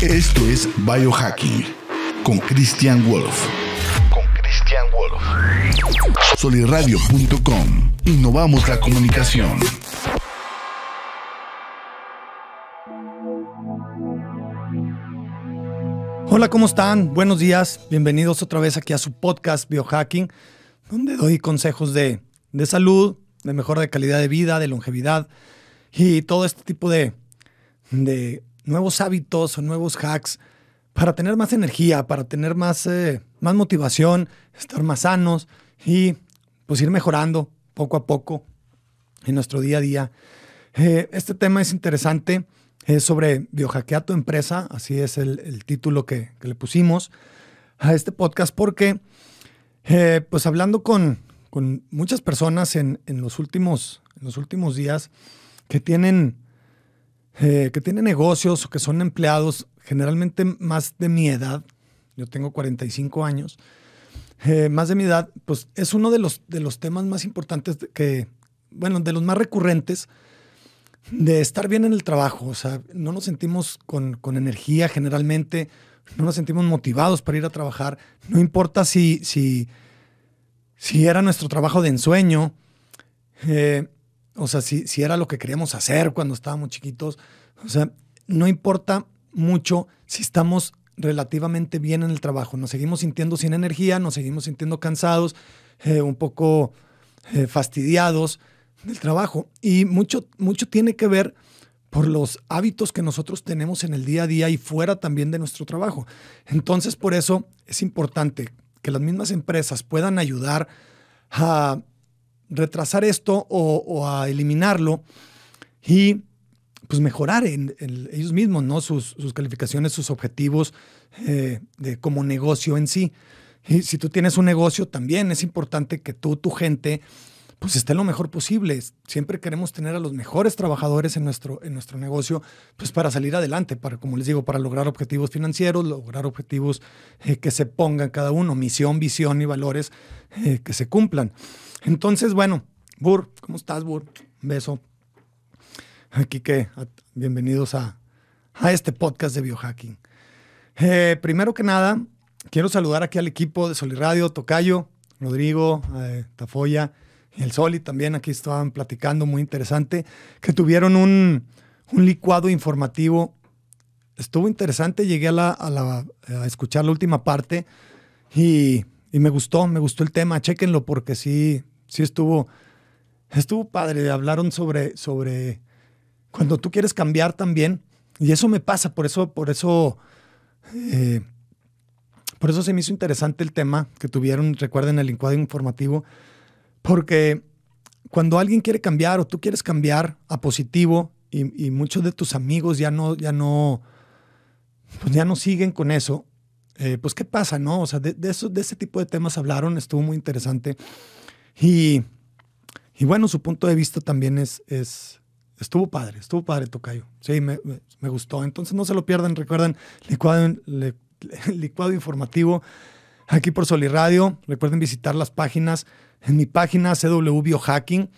Esto es Biohacking con Christian Wolf. Con Christian Wolf. Soliradio.com. Innovamos la comunicación. Hola, ¿cómo están? Buenos días. Bienvenidos otra vez aquí a su podcast Biohacking, donde doy consejos de, de salud, de mejora de calidad de vida, de longevidad y todo este tipo de, de nuevos hábitos o nuevos hacks para tener más energía, para tener más, eh, más motivación, estar más sanos y pues ir mejorando poco a poco en nuestro día a día. Eh, este tema es interesante, es sobre biohackea tu empresa, así es el, título que, le pusimos a este podcast, porque eh, pues hablando con, con muchas personas en, en, los últimos, en los últimos días que tienen eh, que tienen negocios o que son empleados, generalmente más de mi edad, yo tengo 45 años, eh, más de mi edad, pues es uno de los, de los temas más importantes que, bueno, de los más recurrentes de estar bien en el trabajo. O sea, no nos sentimos con, con energía generalmente, no nos sentimos motivados para ir a trabajar, no importa si, si, si era nuestro trabajo de ensueño. Eh, o sea, si, si era lo que queríamos hacer cuando estábamos chiquitos. O sea, no importa mucho si estamos relativamente bien en el trabajo. Nos seguimos sintiendo sin energía, nos seguimos sintiendo cansados, eh, un poco eh, fastidiados del trabajo. Y mucho, mucho tiene que ver por los hábitos que nosotros tenemos en el día a día y fuera también de nuestro trabajo. Entonces, por eso es importante que las mismas empresas puedan ayudar a retrasar esto o, a eliminarlo y pues mejorar en, ellos mismos, ¿no? Sus, calificaciones, sus objetivos eh, de, como negocio en sí. Y si tú tienes un negocio, también es importante que tú, tu gente, pues esté lo mejor posible. Siempre queremos tener a los mejores trabajadores en nuestro, en nuestro negocio, pues para salir adelante, para, como les digo, para lograr objetivos financieros, lograr objetivos eh, que se pongan cada uno, misión, visión y valores eh, que se cumplan. Entonces, bueno, Bur, ¿cómo estás, Bur? Un beso. Aquí que, bienvenidos a, este podcast de biohacking. Eh, primero que nada, quiero saludar aquí al equipo de Soliradio, Tocayo, Rodrigo, Tafoya el Soli también. Aquí estaban platicando, muy interesante, que tuvieron un, licuado informativo. Estuvo interesante, llegué a, la, a escuchar la última parte y y me gustó, me gustó el tema, chéquenlo porque sí, sí estuvo, estuvo padre. Hablaron sobre, sobre cuando tú quieres cambiar también. Y eso me pasa, por eso, por eso, eh, por eso se me hizo interesante el tema que tuvieron, recuerden el encuadre informativo, porque cuando alguien quiere cambiar o tú quieres cambiar a positivo y, y muchos de tus amigos ya no, ya no, pues ya no siguen con eso, eh, pues qué pasa, ¿no? O sea, de, eso, de ese tipo de temas hablaron, estuvo muy interesante. Y, y bueno, su punto de vista también es, es, estuvo padre, estuvo padre, Tocayo. Sí, me, me, gustó. Entonces no se lo pierdan, recuerden, licuado, licuado informativo aquí por Soliradio. Recuerden visitar las páginas, en mi página CW Biohacking,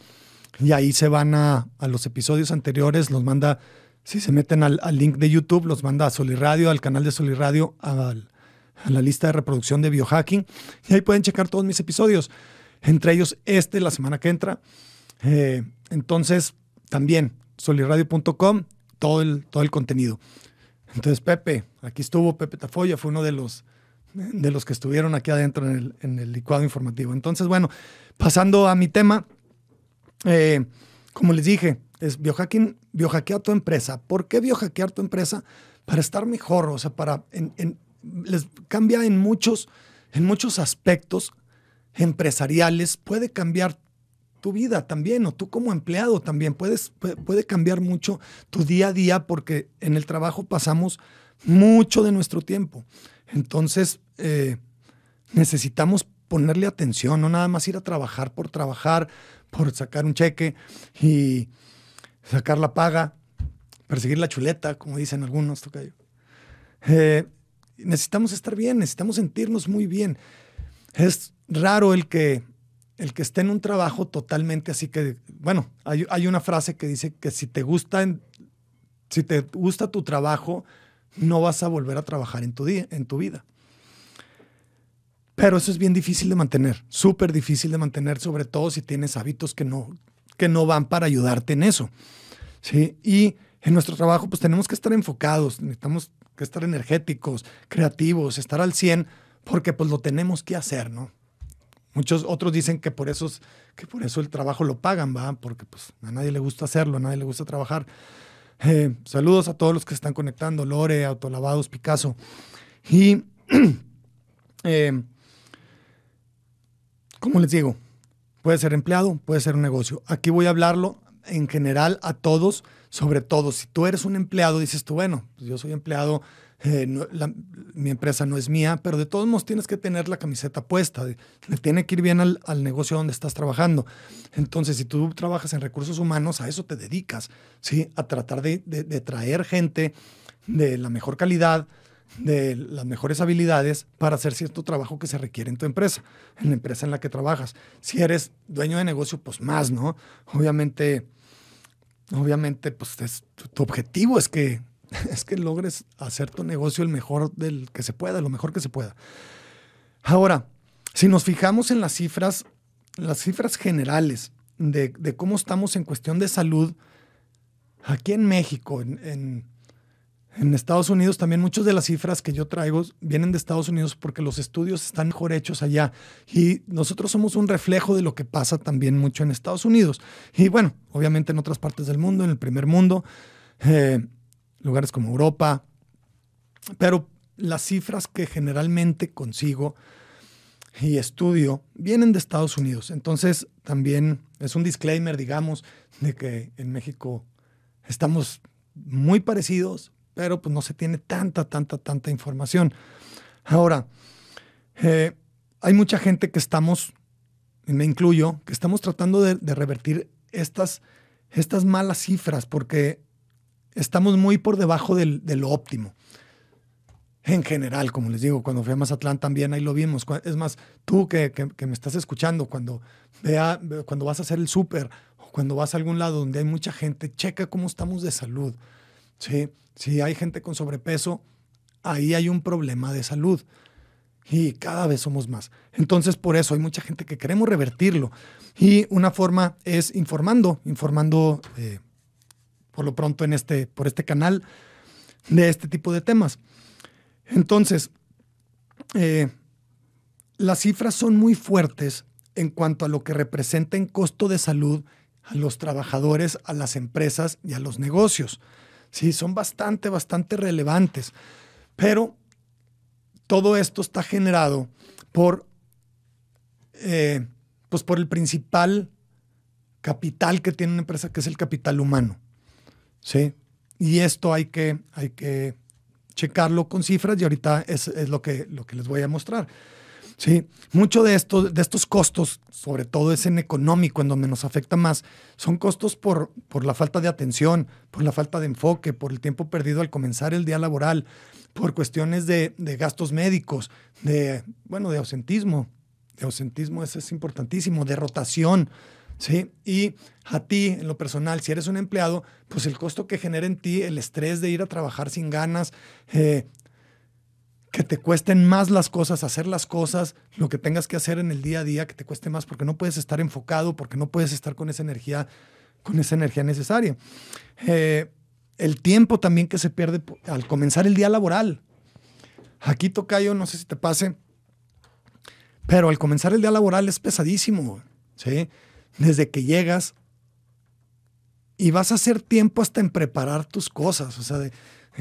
y ahí se van a, a los episodios anteriores, los manda, si se meten al, al, link de YouTube, los manda a Soliradio, al canal de Soliradio, al, a la lista de reproducción de biohacking y ahí pueden checar todos mis episodios, entre ellos este la semana que entra. Eh, entonces, también soliradio.com, todo el, todo el contenido. Entonces, Pepe, aquí estuvo Pepe Tafoya, fue uno de los, de los que estuvieron aquí adentro en el, en el licuado informativo. Entonces, bueno, pasando a mi tema, eh, como les dije, es biohacking, biohackear tu empresa. ¿Por qué biohackear tu empresa? Para estar mejor, o sea, para en, les cambia en muchos, en muchos aspectos empresariales, puede cambiar tu vida también, o tú como empleado también, puedes, puede cambiar mucho tu día a día porque en el trabajo pasamos mucho de nuestro tiempo. Entonces, eh, necesitamos ponerle atención, no nada más ir a trabajar por trabajar, por sacar un cheque y sacar la paga, perseguir la chuleta, como dicen algunos. Eh, necesitamos estar bien, necesitamos sentirnos muy bien. Es raro el que, el que esté en un trabajo totalmente así que, bueno, hay, una frase que dice que si te gusta, si te gusta tu trabajo, no vas a volver a trabajar en tu, día, en tu vida. Pero eso es bien difícil de mantener, súper difícil de mantener, sobre todo si tienes hábitos que no, que no van para ayudarte en eso. ¿sí? Y en nuestro trabajo pues tenemos que estar enfocados, necesitamos que estar energéticos, creativos, estar al 100, porque pues lo tenemos que hacer, ¿no? Muchos otros dicen que por eso, que por eso el trabajo lo pagan, ¿va? Porque pues a nadie le gusta hacerlo, a nadie le gusta trabajar. Eh, saludos a todos los que están conectando, Lore, Autolavados, Picasso. Y, eh, como les digo, puede ser empleado, puede ser un negocio. Aquí voy a hablarlo en general a todos, sobre todo si tú eres un empleado, dices tú, bueno, pues yo soy empleado, eh, mi empresa no es mía, pero de todos modos tienes que tener la camiseta puesta, le tiene que ir bien al, negocio donde estás trabajando. Entonces, si tú trabajas en recursos humanos, a eso te dedicas, ¿sí? A tratar de, de traer gente de la mejor calidad, de las mejores habilidades para hacer cierto trabajo que se requiere en tu empresa, en la empresa en la que trabajas. Si eres dueño de negocio, pues más, ¿no? Obviamente, obviamente, pues tu, objetivo es que, es que logres hacer tu negocio el mejor del que se pueda, lo mejor que se pueda. Ahora, si nos fijamos en las cifras, las cifras generales de, cómo estamos en cuestión de salud, aquí en México, en en Estados Unidos también muchas de las cifras que yo traigo vienen de Estados Unidos porque los estudios están mejor hechos allá y nosotros somos un reflejo de lo que pasa también mucho en Estados Unidos. Y bueno, obviamente en otras partes del mundo, en el primer mundo, eh, lugares como Europa, pero las cifras que generalmente consigo y estudio vienen de Estados Unidos. Entonces también es un disclaimer, digamos, de que en México estamos muy parecidos, pero pues no se tiene tanta, tanta, tanta información. Ahora, eh, hay mucha gente que estamos, y me incluyo, que estamos tratando de, revertir estas, estas malas cifras porque estamos muy por debajo del, de lo óptimo. En general, como les digo, cuando fui a Mazatlán también ahí lo vimos. Es más, tú que, que, me estás escuchando, cuando, vea, cuando vas a hacer el súper o cuando vas a algún lado donde hay mucha gente, checa cómo estamos de salud. ¿sí? Si hay gente con sobrepeso, ahí hay un problema de salud. Y cada vez somos más. Entonces, por eso hay mucha gente que queremos revertirlo. Y una forma es informando, informando eh, por lo pronto en este, por este canal de este tipo de temas. Entonces, eh, las cifras son muy fuertes en cuanto a lo que representa en costo de salud a los trabajadores, a las empresas y a los negocios. Sí, son bastante, bastante relevantes. Pero todo esto está generado por, eh, pues por el principal capital que tiene una empresa, que es el capital humano. ¿Sí? Y esto hay que, hay que checarlo con cifras y ahorita es, es lo, que, lo que les voy a mostrar. Sí, mucho de, esto, de estos costos, sobre todo es en económico, en donde nos afecta más, son costos por, por la falta de atención, por la falta de enfoque, por el tiempo perdido al comenzar el día laboral, por cuestiones de, gastos médicos, de, bueno, de ausentismo. De ausentismo, eso es importantísimo, de rotación. ¿Sí? Y a ti, en lo personal, si eres un empleado, pues el costo que genera en ti el estrés de ir a trabajar sin ganas, eh, que te cuesten más las cosas, hacer las cosas, lo que tengas que hacer en el día a día, que te cueste más, porque no puedes estar enfocado, porque no puedes estar con esa energía, con esa energía necesaria. Eh, el tiempo también que se pierde al comenzar el día laboral. Aquí toca yo, no sé si te pase, pero al comenzar el día laboral es pesadísimo, ¿sí? Desde que llegas y vas a hacer tiempo hasta en preparar tus cosas, o sea, de,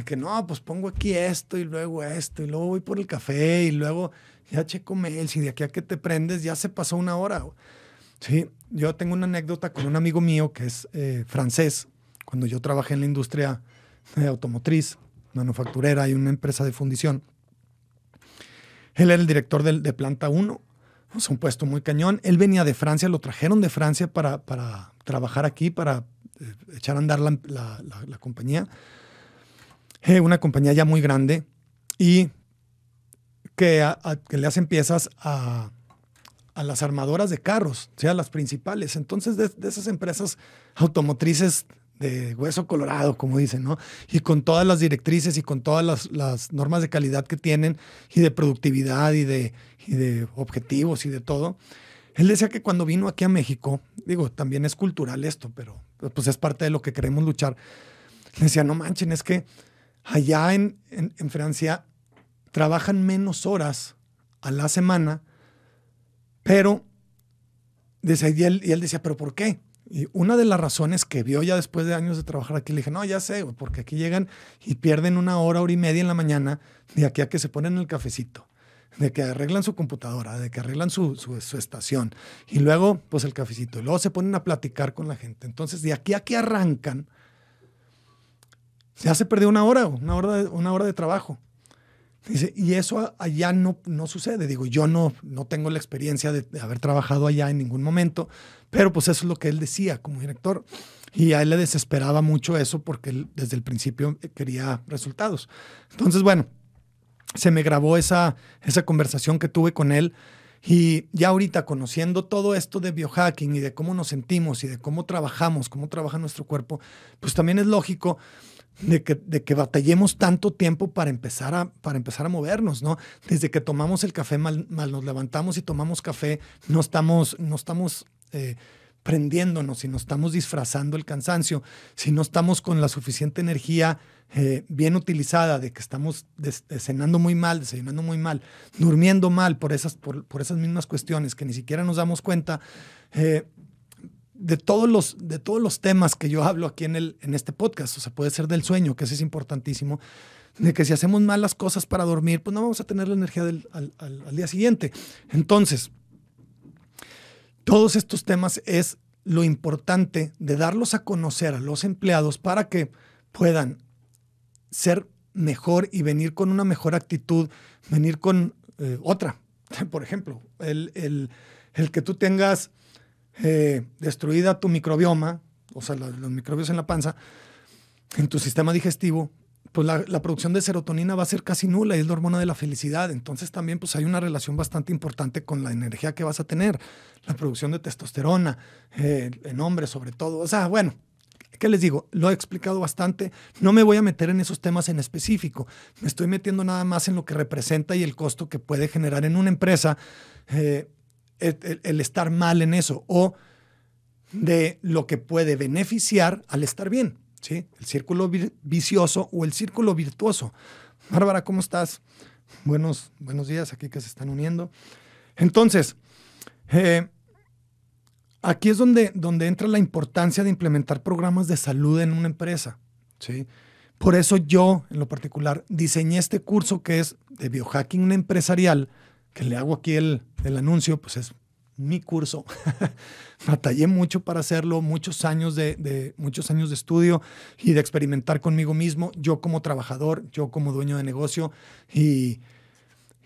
que no, pues pongo aquí esto y luego esto y luego voy por el café y luego ya checo mails y de aquí a que te prendes ya se pasó una hora. Sí, yo tengo una anécdota con un amigo mío que es eh, francés. Cuando yo trabajé en la industria automotriz, manufacturera y una empresa de fundición, él era el director de, de planta 1, es un puesto muy cañón. Él venía de Francia, lo trajeron de Francia para, para trabajar aquí, para eh, echar a andar la, la, compañía. Eh, una compañía ya muy grande y que, le hacen piezas a, las armadoras de carros, o sea, las principales. Entonces, de, esas empresas automotrices de hueso colorado, como dicen, ¿no? Y con todas las directrices y con todas las, las normas de calidad que tienen y de productividad y de, objetivos y de todo. Él decía que cuando vino aquí a México, digo, también es cultural esto, pero pues es parte de lo que queremos luchar. decía, no manchen, es que allá en, en, Francia trabajan menos horas a la semana, pero, decía, y, él, y él decía, pero ¿por qué? Y una de las razones que vio ya después de años de trabajar aquí, le dije, no, ya sé, porque aquí llegan y pierden una hora, hora y media en la mañana de aquí a que se ponen el cafecito de que arreglan su computadora, de que arreglan su, su, estación y luego pues el cafecito y luego se ponen a platicar con la gente. Entonces de aquí a que arrancan, ya se perdió una hora, una hora de, una hora de trabajo. Y eso allá no, no sucede. Digo, yo no, no tengo la experiencia de, haber trabajado allá en ningún momento, pero pues eso es lo que él decía como director. Y a él le desesperaba mucho eso porque él desde el principio quería resultados. Entonces, bueno, se me grabó esa, esa conversación que tuve con él. Y ya ahorita conociendo todo esto de biohacking y de cómo nos sentimos y de cómo trabajamos, cómo trabaja nuestro cuerpo, pues también es lógico de que, de que batallemos tanto tiempo para empezar, a, para empezar a movernos, ¿no? Desde que tomamos el café, mal, mal nos levantamos y tomamos café, no estamos, no estamos eh, prendiéndonos, si no estamos disfrazando el cansancio, si no estamos con la suficiente energía eh, bien utilizada, de que estamos cenando muy mal, desayunando muy mal, durmiendo mal por esas, por, esas mismas cuestiones que ni siquiera nos damos cuenta. Eh, de todos, los, de todos los temas que yo hablo aquí en, el, en este podcast, o sea, puede ser del sueño, que eso es importantísimo, de que si hacemos mal las cosas para dormir, pues no vamos a tener la energía del, al, día siguiente. Entonces, todos estos temas es lo importante de darlos a conocer a los empleados para que puedan ser mejor y venir con una mejor actitud, venir con eh, otra. Por ejemplo, el, el, que tú tengas eh, destruida tu microbioma, o sea, los, microbios en la panza, en tu sistema digestivo, pues la, producción de serotonina va a ser casi nula y es la hormona de la felicidad. Entonces también pues hay una relación bastante importante con la energía que vas a tener, la producción de testosterona, eh, en hombres sobre todo. O sea, bueno, ¿Qué les digo? Lo he explicado bastante. No me voy a meter en esos temas en específico. Me estoy metiendo nada más en lo que representa y el costo que puede generar en una empresa eh, el, estar mal en eso o de lo que puede beneficiar al estar bien. ¿sí? El círculo vicioso o el círculo virtuoso. Bárbara, ¿cómo estás? Buenos, buenos días aquí que se están uniendo. Entonces, eh, aquí es donde, donde entra la importancia de implementar programas de salud en una empresa. ¿sí? Por eso yo, en lo particular, diseñé este curso que es de biohacking empresarial, que le hago aquí el, el anuncio, pues es mi curso. Batallé mucho para hacerlo, muchos años de, de, muchos años de estudio y de experimentar conmigo mismo, yo como trabajador, yo como dueño de negocio y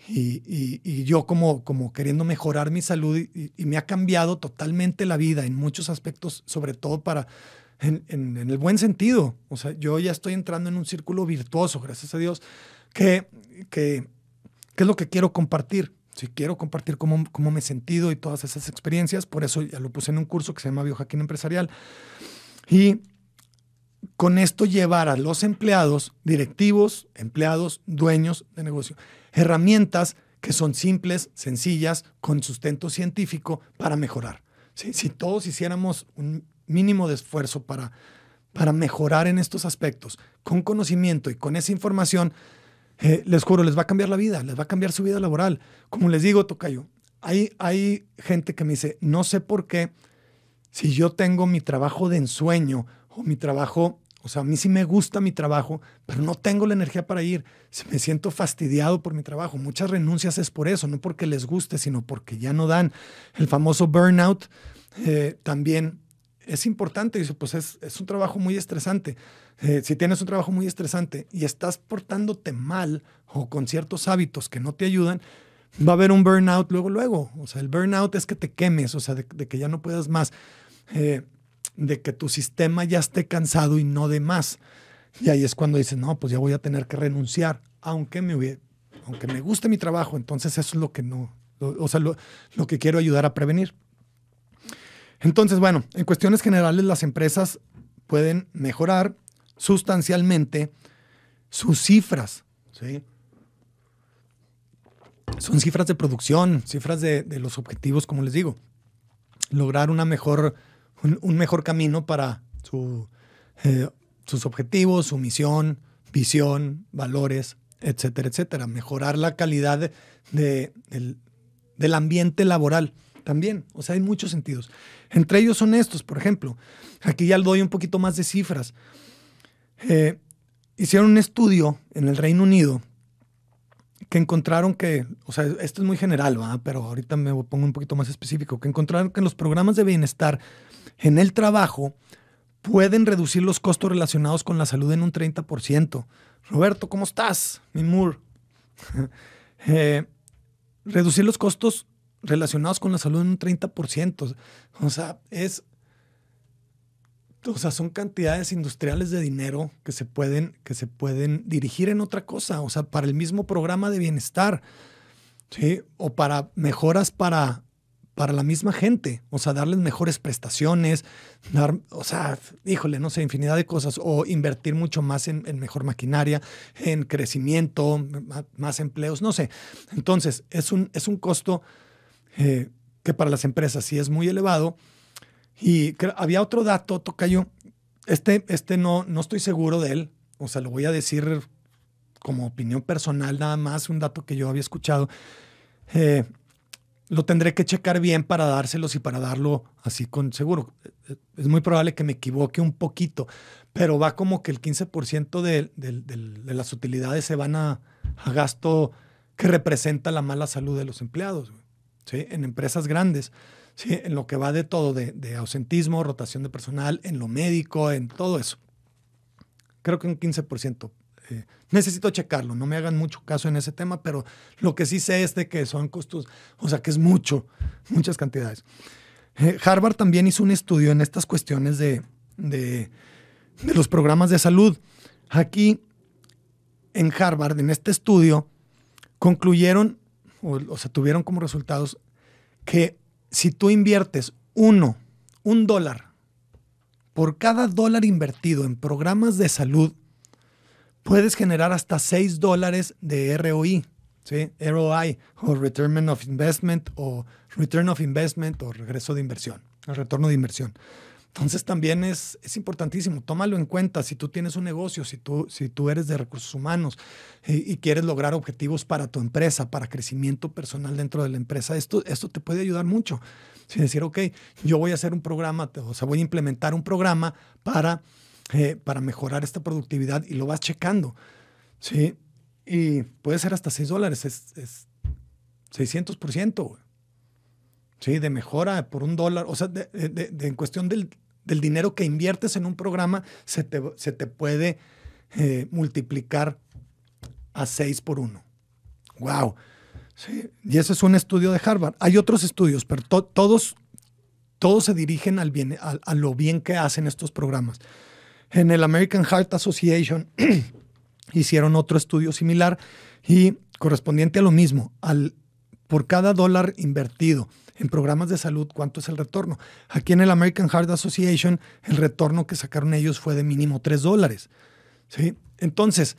y, yo como, como queriendo mejorar mi salud y, me ha cambiado totalmente la vida en muchos aspectos, sobre todo para, en, el buen sentido. O sea, yo ya estoy entrando en un círculo virtuoso, gracias a Dios, que, que, es lo que quiero compartir. Si quiero compartir cómo, cómo me he sentido y todas esas experiencias, por eso ya lo puse en un curso que se llama Biohacking Empresarial. Y con esto llevar a los empleados, directivos, empleados, dueños de negocio, herramientas que son simples, sencillas, con sustento científico para mejorar. Si todos hiciéramos un mínimo de esfuerzo para, para mejorar en estos aspectos, con conocimiento y con esa información, les juro, les va a cambiar la vida, les va a cambiar su vida laboral. Como les digo, Tocayo, hay, hay gente que me dice, no sé por qué, si yo tengo mi trabajo de ensueño o mi trabajo o sea, a mí sí me gusta mi trabajo, pero no tengo la energía para ir. Me siento fastidiado por mi trabajo. Muchas renuncias es por eso, no porque les guste, sino porque ya no dan. El famoso burnout eh, también es importante. Dice, pues es, es, un trabajo muy estresante. Eh, si tienes un trabajo muy estresante y estás portándote mal o con ciertos hábitos que no te ayudan, va a haber un burnout luego, luego. O sea, el burnout es que te quemes, o sea, de, que ya no puedas más. Eh, de que tu sistema ya esté cansado y no de más. Y ahí es cuando dices, no, pues ya voy a tener que renunciar, aunque me, aunque me guste mi trabajo. Entonces eso es lo que no, o sea, lo, lo que quiero ayudar a prevenir. Entonces, bueno, en cuestiones generales las empresas pueden mejorar sustancialmente sus cifras. ¿sí? Son cifras de producción, cifras de, los objetivos, como les digo. Lograr una mejor, un, mejor camino para eh, sus objetivos, su misión, visión, valores, etcétera, etcétera. Mejorar la calidad de, del, ambiente laboral también. O sea, hay muchos sentidos. Entre ellos son estos, por ejemplo. Aquí ya le doy un poquito más de cifras. Eh, hicieron un estudio en el Reino Unido que encontraron que, o sea, esto es muy general, pero ahorita me pongo un poquito más específico, que encontraron que los programas de bienestar en el trabajo pueden reducir los costos relacionados con la salud en un 30%. Roberto, ¿cómo estás? Mi Moore. Eh, reducir los costos relacionados con la salud en un 30%. O sea, es. O sea, son cantidades industriales de dinero que se pueden, que se pueden dirigir en otra cosa. O sea, para el mismo programa de bienestar. ¿sí? O para mejoras para para la misma gente, o sea, darles mejores prestaciones, dar, o sea, híjole, no sé, infinidad de cosas, o invertir mucho más en, mejor maquinaria, en crecimiento, más, empleos, no sé. Entonces, es un, es un costo eh, que para las empresas sí es muy elevado. Y había otro dato, Tocayo, este, este no, no estoy seguro de él, o sea, lo voy a decir como opinión personal nada más, un dato que yo había escuchado. Eh, lo tendré que checar bien para dárselos y para darlo así con seguro. Es muy probable que me equivoque un poquito, pero va como que el 15% de, de, las utilidades se van a, gasto que representa la mala salud de los empleados, ¿sí? en empresas grandes, ¿sí? en lo que va de todo, de, ausentismo, rotación de personal, en lo médico, en todo eso. Creo que un 15%. Eh, necesito checarlo, no me hagan mucho caso en ese tema, pero lo que sí sé es de que son costos, o sea que es mucho, muchas cantidades. Eh, Harvard también hizo un estudio en estas cuestiones de, de, los programas de salud. Aquí, en Harvard, en este estudio, concluyeron, o, o sea, tuvieron como resultados que si tú inviertes uno, un dólar, por cada dólar invertido en programas de salud, puedes generar hasta 6 dólares de ROI, ¿sí? ROI o Return of Investment o Return of Investment o regreso de inversión, el retorno de inversión. Entonces también es, es importantísimo, tómalo en cuenta si tú tienes un negocio, si tú, si tú eres de recursos humanos y, quieres lograr objetivos para tu empresa, para crecimiento personal dentro de la empresa, esto, esto te puede ayudar mucho. Si decir, ok, yo voy a hacer un programa, o sea, voy a implementar un programa para eh, para mejorar esta productividad y lo vas checando. ¿sí? Y puede ser hasta 6 dólares, es, es 600%. ¿sí? De mejora por un dólar. O sea, de, en cuestión del, dinero que inviertes en un programa, se te, se te puede eh, multiplicar a 6 por 1. ¡Wow! Sí, y ese es un estudio de Harvard. Hay otros estudios, pero todos, todos se dirigen al bien, a, lo bien que hacen estos programas. En el American Heart Association hicieron otro estudio similar y correspondiente a lo mismo, al, por cada dólar invertido en programas de salud, ¿cuánto es el retorno? Aquí en el American Heart Association, el retorno que sacaron ellos fue de mínimo 3 dólares. ¿sí? Entonces,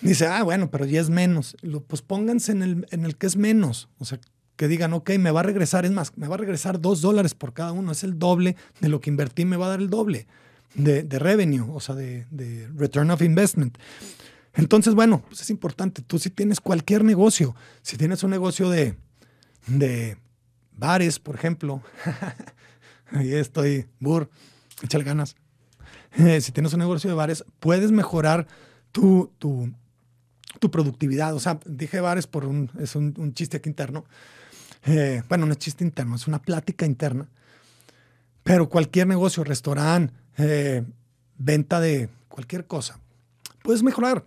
dice, ah, bueno, pero ya es menos. Pues pónganse en el, en el que es menos. O sea, que digan, ok, me va a regresar, es más, me va a regresar 2 dólares por cada uno, es el doble de lo que invertí, me va a dar el doble de, revenue, o sea, de, return of investment. Entonces, bueno, pues es importante. Tú si tienes cualquier negocio, si tienes un negocio de, de bares, por ejemplo, ahí estoy, burr, échale ganas. Eh, si tienes un negocio de bares, puedes mejorar tu, tu, tu, productividad. O sea, dije bares por un, es un, chiste aquí interno. Eh, bueno, no es chiste interno, es una plática interna. Pero cualquier negocio, restaurante, eh, venta de cualquier cosa, puedes mejorar.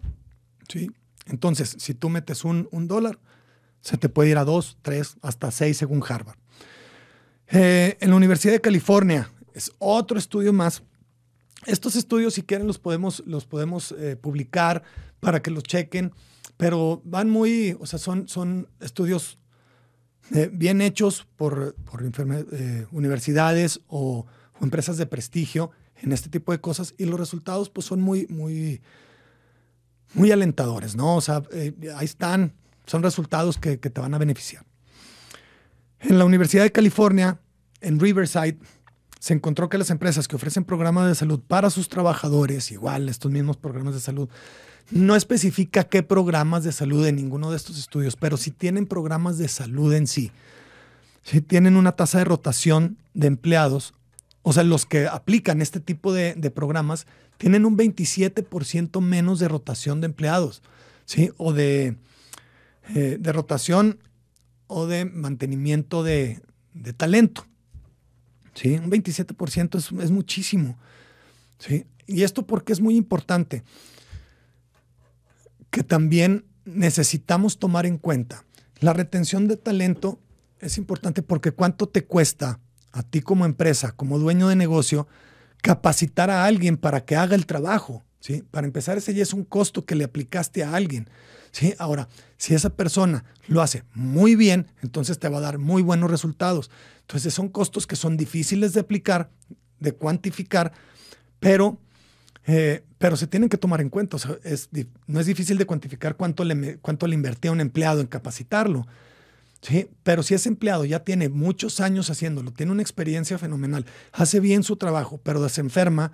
¿sí? Entonces, si tú metes un, dólar, se te puede ir a dos, tres, hasta seis según Harvard. Eh, en la Universidad de California es otro estudio más. Estos estudios, si quieren, los podemos, los podemos eh, publicar para que los chequen, pero van muy, o sea, son, son estudios bien hechos por, por universidades o, empresas de prestigio en este tipo de cosas y los resultados pues son muy, muy, muy alentadores, ¿no? O sea, eh, ahí están, son resultados que te van a beneficiar. En la Universidad de California, en Riverside, se encontró que las empresas que ofrecen programas de salud para sus trabajadores, igual estos mismos programas de salud, no especifica qué programas de salud en ninguno de estos estudios, pero si tienen programas de salud en sí, si tienen una tasa de rotación de empleados, o sea, los que aplican este tipo de, programas, tienen un 27% menos de rotación de empleados, ¿sí? O de, eh, de rotación o de mantenimiento de, de talento. ¿sí? Un 27% es, es muchísimo. ¿sí? Y esto porque es muy importante, que también necesitamos tomar en cuenta. La retención de talento es importante porque cuánto te cuesta a ti como empresa, como dueño de negocio, capacitar a alguien para que haga el trabajo. ¿sí? Para empezar, ese ya es un costo que le aplicaste a alguien. ¿Sí? Ahora, si esa persona lo hace muy bien, entonces te va a dar muy buenos resultados. Entonces son costos que son difíciles de aplicar, de cuantificar, pero, eh, pero se tienen que tomar en cuenta. no es difícil de cuantificar cuánto le, cuánto le invertía un empleado en capacitarlo. ¿sí? Pero si ese empleado ya tiene muchos años haciéndolo, tiene una experiencia fenomenal, hace bien su trabajo, pero se enferma,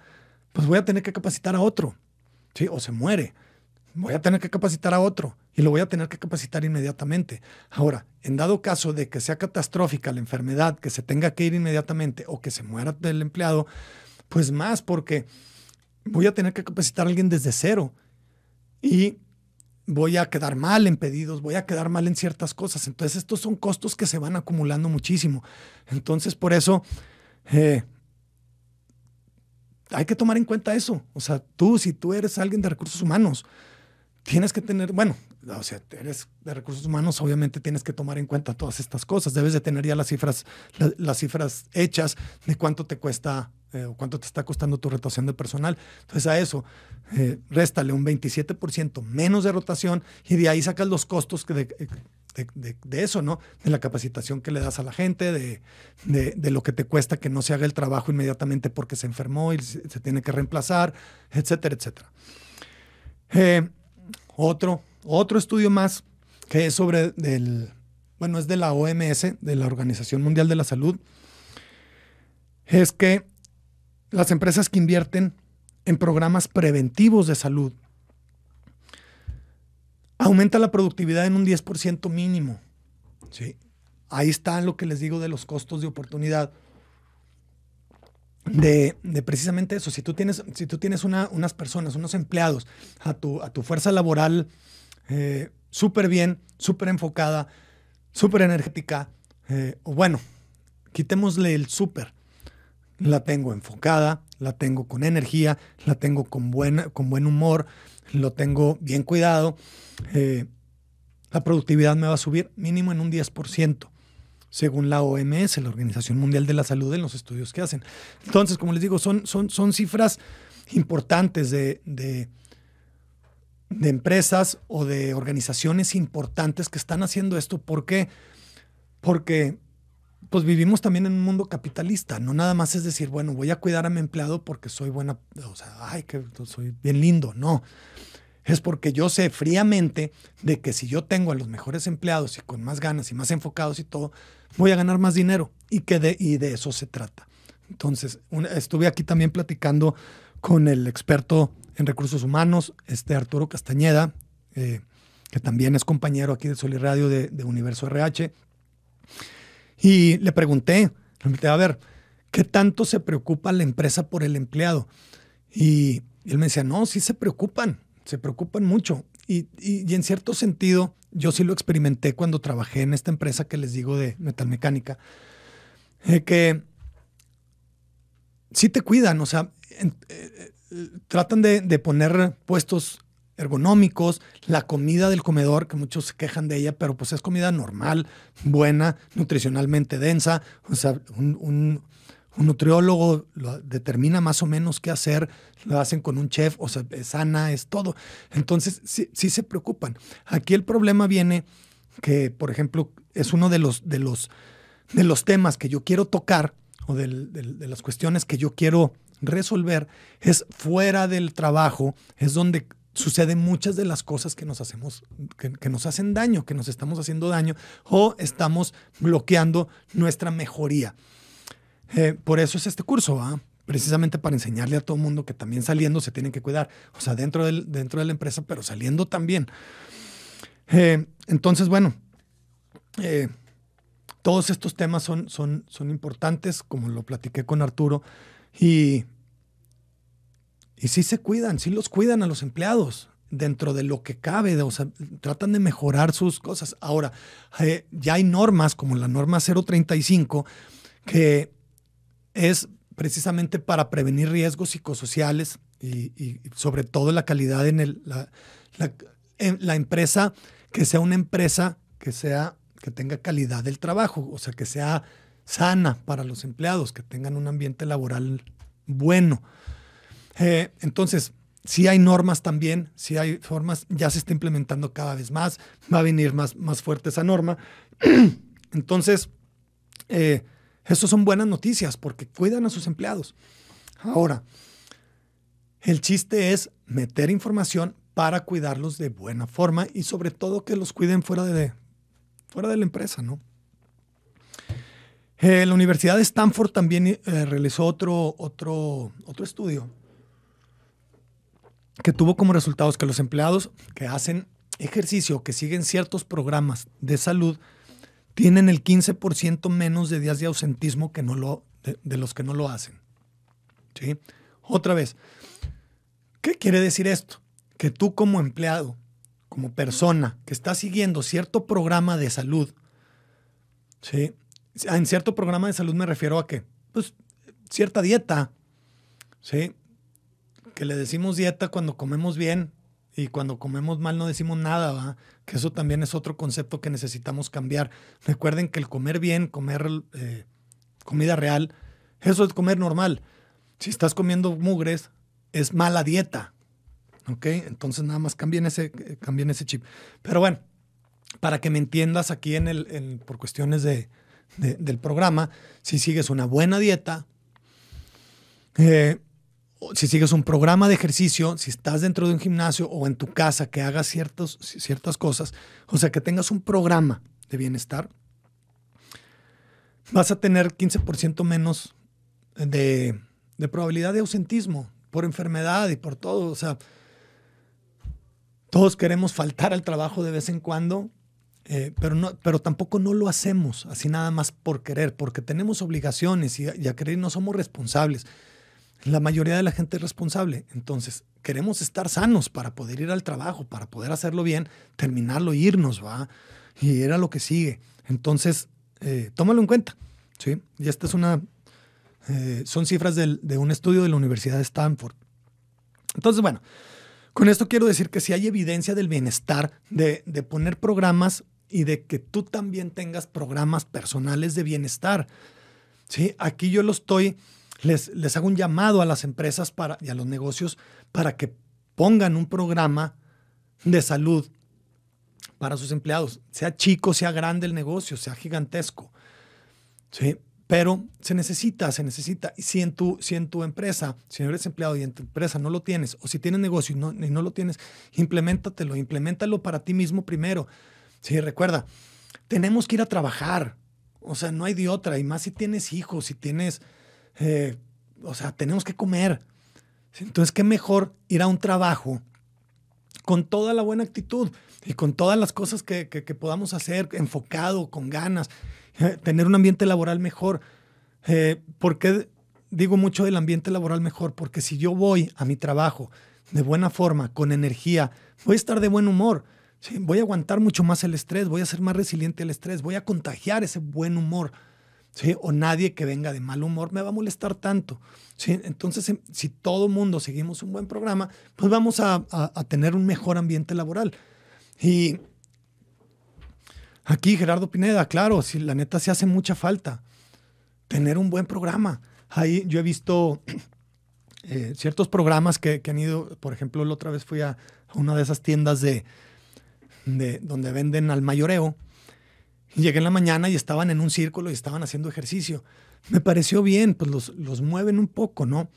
pues voy a tener que capacitar a otro, ¿sí? O se muere voy a tener que capacitar a otro y lo voy a tener que capacitar inmediatamente. Ahora, en dado caso de que sea catastrófica la enfermedad, que se tenga que ir inmediatamente o que se muera el empleado, pues más porque voy a tener que capacitar a alguien desde cero y voy a quedar mal en pedidos, voy a quedar mal en ciertas cosas. Entonces, estos son costos que se van acumulando muchísimo. Entonces, por eso... Eh, hay que tomar en cuenta eso. O sea, tú, si tú eres alguien de recursos humanos, tienes que tener, bueno, o sea, eres de recursos humanos, obviamente tienes que tomar en cuenta todas estas cosas. Debes de tener ya las cifras, las cifras hechas de cuánto te cuesta eh, o cuánto te está costando tu rotación de personal. Entonces a eso, eh, réstale un 27% menos de rotación y de ahí sacas los costos que de, de, eso, ¿no? De la capacitación que le das a la gente, de, de, lo que te cuesta que no se haga el trabajo inmediatamente porque se enfermó y se, tiene que reemplazar, etcétera, etcétera. Eh, otro, otro estudio más que es sobre del, bueno, es de la OMS, de la Organización Mundial de la Salud, es que las empresas que invierten en programas preventivos de salud aumenta la productividad en un 10% mínimo. ¿sí? Ahí está lo que les digo de los costos de oportunidad de, precisamente eso. Si tú tienes, si tú tienes unas personas, unos empleados a tu, a tu fuerza laboral eh, súper bien, súper enfocada, súper energética, eh, o bueno, quitémosle el súper. La tengo enfocada, la tengo con energía, la tengo con, buena, con buen humor, lo tengo bien cuidado. Eh, la productividad me va a subir mínimo en un 10% según la OMS, la Organización Mundial de la Salud, en los estudios que hacen. Entonces, como les digo, son, son, son cifras importantes de, de, empresas o de organizaciones importantes que están haciendo esto. ¿Por qué? Porque pues vivimos también en un mundo capitalista. No nada más es decir, bueno, voy a cuidar a mi empleado porque soy buena, o sea, ay, que soy bien lindo. No es porque yo sé fríamente de que si yo tengo a los mejores empleados y con más ganas y más enfocados y todo, voy a ganar más dinero y que de, y de eso se trata. Entonces, estuve aquí también platicando con el experto en recursos humanos, este Arturo Castañeda, eh, que también es compañero aquí de Sol Radio de, Universo RH, y le pregunté, le pregunté, a ver, ¿qué tanto se preocupa la empresa por el empleado? Y, y él me decía, no, sí se preocupan, se preocupan mucho. Y, en cierto sentido, yo sí lo experimenté cuando trabajé en esta empresa que les digo de metalmecánica, eh, que sí te cuidan, o sea, eh, eh, tratan de, de, poner puestos ergonómicos, la comida del comedor, que muchos se quejan de ella, pero pues es comida normal, buena, nutricionalmente densa, o sea, un nutriólogo lo determina más o menos qué hacer, lo hacen con un chef, o sea, es sana, es todo. Entonces, sí, sí se preocupan. Aquí el problema viene que, por ejemplo, es uno de los, de los, de los temas que yo quiero tocar o de, las cuestiones que yo quiero resolver es fuera del trabajo, es donde suceden muchas de las cosas que nos hacemos, que, nos hacen daño, que nos estamos haciendo daño o estamos bloqueando nuestra mejoría. Eh, por eso es este curso, precisamente para enseñarle a todo mundo que también saliendo se tienen que cuidar, o sea, dentro, del, dentro de la empresa, pero saliendo también. Eh, entonces, bueno, eh, todos estos temas son, son, importantes, como lo platiqué con Arturo, y, y sí se cuidan, sí los cuidan a los empleados dentro de lo que cabe, o sea, tratan de mejorar sus cosas. Ahora, ya hay normas como la norma 035 que es precisamente para prevenir riesgos psicosociales y, sobre todo la calidad en, la, empresa, que sea una empresa que sea que tenga calidad del trabajo, o sea, que sea sana para los empleados, que tengan un ambiente laboral bueno. Eh, entonces, si hay normas también, si hay formas, ya se está implementando cada vez más, va a venir más, más fuerte esa norma. Entonces, eh, eso son buenas noticias porque cuidan a sus empleados. Ahora, el chiste es meter información para cuidarlos de buena forma y sobre todo que los cuiden fuera de, fuera de la empresa, ¿no? Eh, la Universidad de Stanford también eh, realizó otro, otro, otro estudio que tuvo como resultados que los empleados que hacen ejercicio, que siguen ciertos programas de salud, tienen el 15% menos de días de ausentismo que no lo, de, los que no lo hacen. ¿Sí? Otra vez, ¿qué quiere decir esto? Que tú como empleado como persona que está siguiendo cierto programa de salud, ¿sí? En cierto programa de salud me refiero a que, pues, cierta dieta, ¿sí? Que le decimos dieta cuando comemos bien y cuando comemos mal no decimos nada, ¿va? Que eso también es otro concepto que necesitamos cambiar. Recuerden que el comer bien, comer eh, comida real, eso es comer normal. Si estás comiendo mugres, es mala dieta, ¿Ok? Entonces nada más cambien ese, cambien ese chip. Pero bueno, para que me entiendas aquí en el, por cuestiones de, del programa, si sigues una buena dieta, eh, si sigues un programa de ejercicio, si estás dentro de un gimnasio o en tu casa que hagas ciertos, ciertas cosas, o sea, que tengas un programa de bienestar, vas a tener 15% menos de, de probabilidad de ausentismo por enfermedad y por todo. O sea, todos queremos faltar al trabajo de vez en cuando, eh, pero, no, pero tampoco no lo hacemos así nada más por querer, porque tenemos obligaciones y, a querer no somos responsables. La mayoría de la gente es responsable. Entonces, queremos estar sanos para poder ir al trabajo, para poder hacerlo bien, terminarlo, irnos, ¿va? Y era lo que sigue. Entonces, eh, tómalo en cuenta. ¿sí? Y esta es una. Eh, son cifras de un estudio de la Universidad de Stanford. Entonces, bueno, con esto quiero decir que si hay evidencia del bienestar, de, poner programas y de que tú también tengas programas personales de bienestar. ¿sí? Aquí yo lo estoy, les, les hago un llamado a las empresas para, y a los negocios para que pongan un programa de salud para sus empleados, sea chico, sea grande el negocio, sea gigantesco. ¿sí? Pero se necesita, se necesita. Si en tu, si en tu empresa, si eres empleado y en tu empresa no lo tienes, o si tienes negocio y no, y no lo tienes, implementatelo, implementalo para ti mismo primero. Sí, recuerda, tenemos que ir a trabajar. O sea, no hay de otra. Y más si tienes hijos, si tienes, eh, o sea, tenemos que comer. Entonces, qué mejor ir a un trabajo con toda la buena actitud y con todas las cosas que, que, que podamos hacer, enfocado, con ganas. tener un ambiente laboral mejor. Eh, ¿Por qué digo mucho del ambiente laboral mejor? Porque si yo voy a mi trabajo de buena forma, con energía, voy a estar de buen humor. Voy a aguantar mucho más el estrés, voy a ser más resiliente al estrés, voy a contagiar ese buen humor. O nadie que venga de mal humor me va a molestar tanto. ¿sí? Entonces, em, si todo mundo seguimos un buen programa, pues vamos a, a tener un mejor ambiente laboral. Y Aquí Gerardo Pineda, claro, si la neta se hace mucha falta tener un buen programa. Ahí yo he visto eh, ciertos programas que, han ido, por ejemplo, la otra vez fui a, una de esas tiendas de, de, donde venden al mayoreo. Llegué en la mañana y estaban en un círculo y estaban haciendo ejercicio. Me pareció bien, pues los, los mueven un poco, ¿no?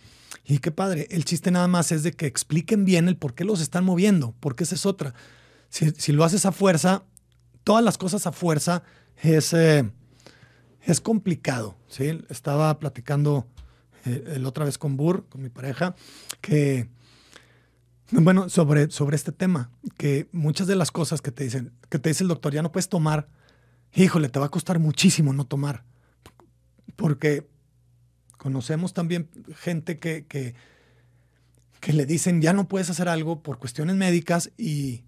Y qué padre, el chiste nada más es de que expliquen bien el por qué los están moviendo, porque esa es otra. Si, lo haces a fuerza, todas las cosas a fuerza es, eh, es complicado. ¿sí? Estaba platicando eh, la otra vez con Burr, con mi pareja, que, bueno, sobre, sobre este tema, que muchas de las cosas que te dicen, que te dice el doctor, ya no puedes tomar, híjole, te va a costar muchísimo no tomar. Porque conocemos también gente que, que, le dicen, ya no puedes hacer algo por cuestiones médicas y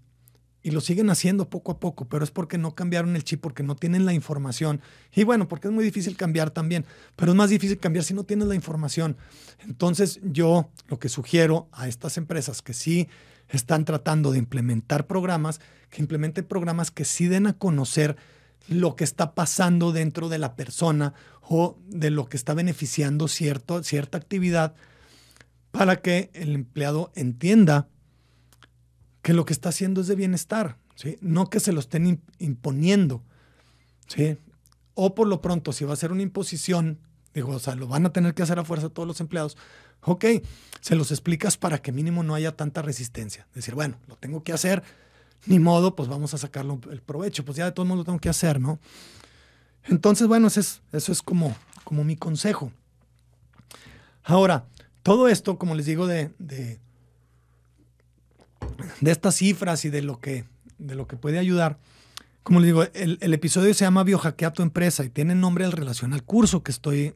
y lo siguen haciendo poco a poco, pero es porque no cambiaron el chip, porque no tienen la información. Y bueno, porque es muy difícil cambiar también, pero es más difícil cambiar si no tienes la información. Entonces yo lo que sugiero a estas empresas que sí están tratando de implementar programas, que implementen programas que sí den a conocer lo que está pasando dentro de la persona o de lo que está beneficiando cierto, cierta actividad para que el empleado entienda que lo que está haciendo es de bienestar, ¿sí? no que se lo estén imponiendo. ¿sí? O por lo pronto, si va a ser una imposición, digo, o sea, lo van a tener que hacer a fuerza todos los empleados, ok, se los explicas para que mínimo no haya tanta resistencia. Decir, bueno, lo tengo que hacer, ni modo, pues vamos a sacarlo el provecho, pues ya de todo modo lo tengo que hacer, ¿no? Entonces, bueno, eso es, eso es como, como mi consejo. Ahora, todo esto, como les digo, de de estas cifras y de lo que, de lo que puede ayudar. Como les digo, el, episodio se llama Biohackea tu empresa y tiene nombre en relación al curso que estoy,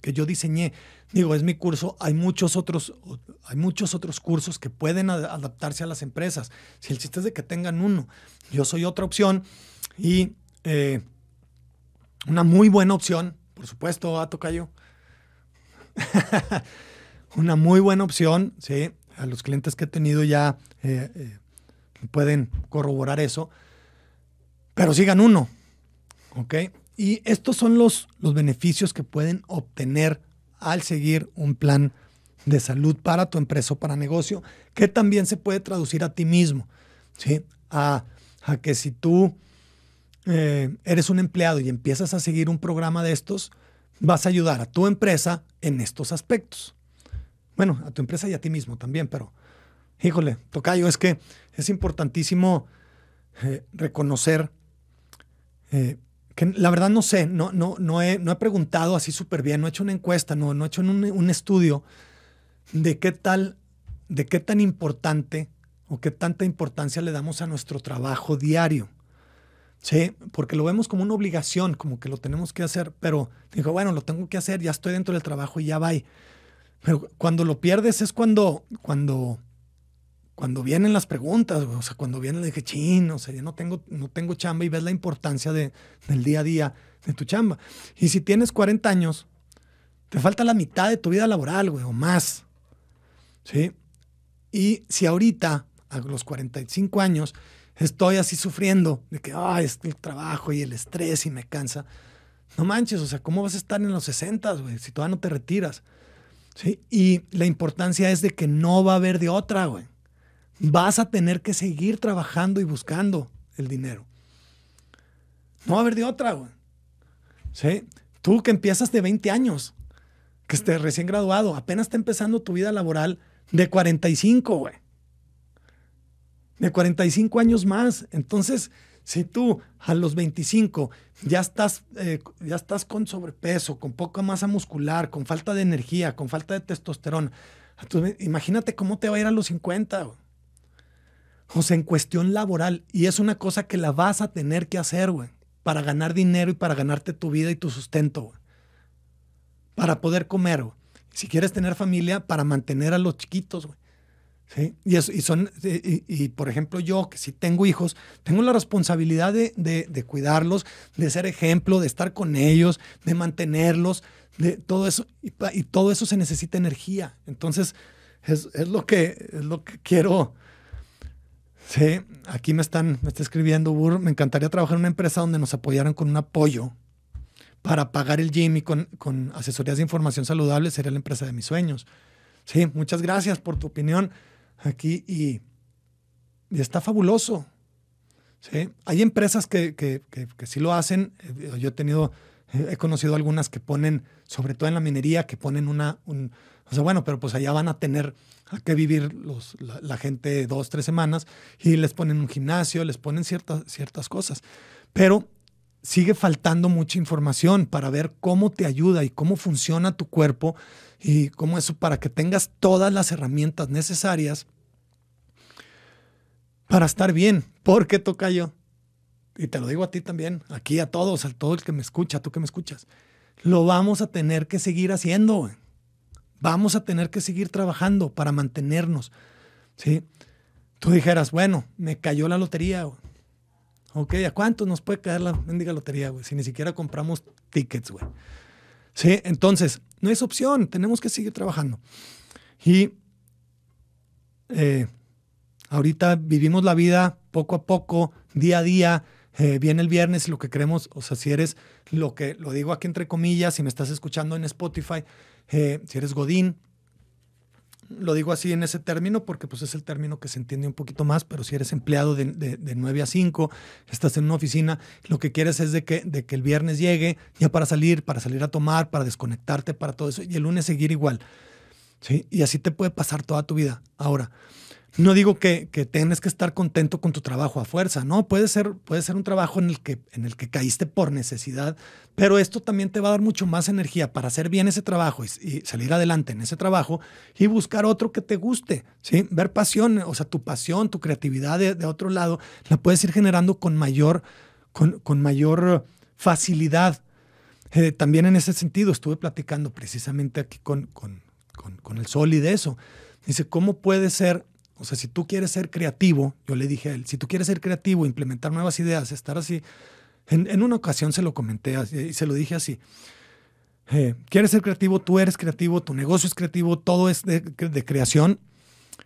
que, yo diseñé. Digo, es mi curso. Hay muchos otros, hay muchos otros cursos que pueden adaptarse a las empresas. Si el chiste es de que tengan uno, yo soy otra opción y eh, una muy buena opción, por supuesto, a Tocayo. una muy buena opción, sí, a los clientes que he tenido ya eh, eh, pueden corroborar eso, pero sigan uno, ¿ok? Y estos son los, los beneficios que pueden obtener al seguir un plan de salud para tu empresa o para negocio, que también se puede traducir a ti mismo, ¿sí? A, que si tú eh, eres un empleado y empiezas a seguir un programa de estos, vas a ayudar a tu empresa en estos aspectos. Bueno, a tu empresa y a ti mismo también, pero híjole, Tocayo, es que es importantísimo eh, reconocer eh, que la verdad no sé, no, no, no, he, no he preguntado así súper bien, no he hecho una encuesta, no, no he hecho un, un estudio de qué tal, de qué tan importante o qué tanta importancia le damos a nuestro trabajo diario. Sí, porque lo vemos como una obligación, como que lo tenemos que hacer, pero digo, bueno, lo tengo que hacer, ya estoy dentro del trabajo y ya va. Pero cuando lo pierdes es cuando, cuando, cuando vienen las preguntas, o sea, cuando viene el dije, chin, o sea, ya no tengo, no tengo chamba y ves la importancia de, del día a día de tu chamba. Y si tienes 40 años, te falta la mitad de tu vida laboral, güey, o más. ¿Sí? Y si ahorita, a los 45 años, estoy así sufriendo de que, ay, es el trabajo y el estrés y me cansa. No manches, o sea, ¿cómo vas a estar en los 60, güey, si todavía no te retiras? ¿sí? Y la importancia es de que no va a haber de otra, güey. Vas a tener que seguir trabajando y buscando el dinero. No va a haber de otra, güey. ¿Sí? Tú que empiezas de 20 años, que estés recién graduado, apenas está empezando tu vida laboral de 45, güey. De 45 años más. Entonces, si tú a los 25 ya estás, eh, ya estás con sobrepeso, con poca masa muscular, con falta de energía, con falta de testosterona, imagínate cómo te va a ir a los 50. O sea, en cuestión laboral. Y es una cosa que la vas a tener que hacer, güey. Para ganar dinero y para ganarte tu vida y tu sustento, güey. Para poder comer, güey. Si quieres tener familia, para mantener a los chiquitos, güey. Y, son, y, por ejemplo, yo que si tengo hijos, tengo la responsabilidad de, cuidarlos, de ser ejemplo, de estar con ellos, de mantenerlos, de todo eso. Y, todo eso se necesita energía. Entonces, es, lo, que, es lo que quiero. Sí, aquí me están, me está escribiendo Burr, me encantaría trabajar en una empresa donde nos apoyaran con un apoyo para pagar el gym y con, con asesorías de información saludable, sería la empresa de mis sueños. Sí, muchas gracias por tu opinión aquí y, está fabuloso. ¿sí? Hay empresas que, que, sí lo hacen. Eh, yo he tenido, he conocido algunas que ponen, sobre todo en la minería, que ponen una, O sea, bueno, pero pues allá van a tener que vivir los, la, gente dos, tres semanas y les ponen un gimnasio, les ponen ciertas, ciertas cosas. Pero sigue faltando mucha información para ver cómo te ayuda y cómo funciona tu cuerpo y cómo eso para que tengas todas las herramientas necesarias para estar bien. Porque toca yo. Y te lo digo a ti también, aquí a todos, a todo el que me escucha, a tú que me escuchas. Lo vamos a tener que seguir haciendo. Vamos a tener que seguir trabajando para mantenernos. ¿sí? Tú dijeras, bueno, me cayó la lotería. Ok, ¿a cuánto nos puede caer la mendiga lotería, güey? Si ni siquiera compramos tickets, güey. Sí, entonces, no es opción, tenemos que seguir trabajando. Y eh, ahorita vivimos la vida poco a poco, día a día. Eh, viene el viernes lo que queremos, o sea, si eres lo que, lo digo aquí entre comillas, si me estás escuchando en Spotify, eh, si eres Godín, lo digo así en ese término porque pues es el término que se entiende un poquito más, pero si eres empleado de, de, 9 a 5, estás en una oficina, lo que quieres es de que, de que el viernes llegue ya para salir, para salir a tomar, para desconectarte, para todo eso, y el lunes seguir igual. ¿sí? Y así te puede pasar toda tu vida. Ahora, no digo que, que tengas que estar contento con tu trabajo a fuerza, ¿no? Puede ser, puede ser un trabajo en el, que, en el que caíste por necesidad, pero esto también te va a dar mucho más energía para hacer bien ese trabajo y, salir adelante en ese trabajo y buscar otro que te guste, ¿sí? Ver pasión, o sea, tu pasión, tu creatividad de, otro lado, la puedes ir generando con mayor, con, con mayor facilidad. Eh, también en ese sentido estuve platicando precisamente aquí con, con, con, con el Sol y de eso. Dice, ¿cómo puede ser o sea, si tú quieres ser creativo, yo le dije a él, si tú quieres ser creativo, implementar nuevas ideas, estar así, en, una ocasión se lo comenté y se lo dije así. Eh, quieres ser creativo, tú eres creativo, tu negocio es creativo, todo es de, creación.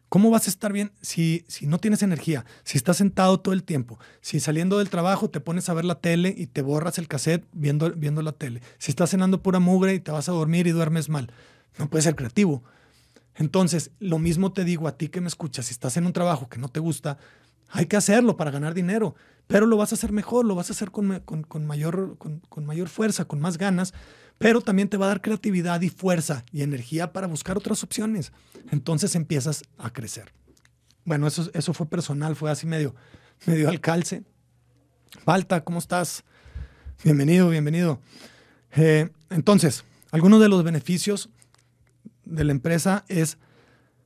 ¿Cómo vas a estar bien si, si no tienes energía? Si estás sentado todo el tiempo, si saliendo del trabajo te pones a ver la tele y te borras el cassette viendo, viendo la tele, si estás cenando pura mugre y te vas a dormir y duermes mal, no puedes ser creativo. Entonces, lo mismo te digo a ti que me escuchas, si estás en un trabajo que no te gusta, hay que hacerlo para ganar dinero, pero lo vas a hacer mejor, lo vas a hacer con, mayor, con, mayor fuerza, con más ganas, pero también te va a dar creatividad y fuerza y energía para buscar otras opciones. Entonces empiezas a crecer. Bueno, eso, eso fue personal, fue así medio, medio al calce. Falta, ¿cómo estás? Bienvenido, bienvenido. Eh, entonces, algunos de los beneficios de la empresa es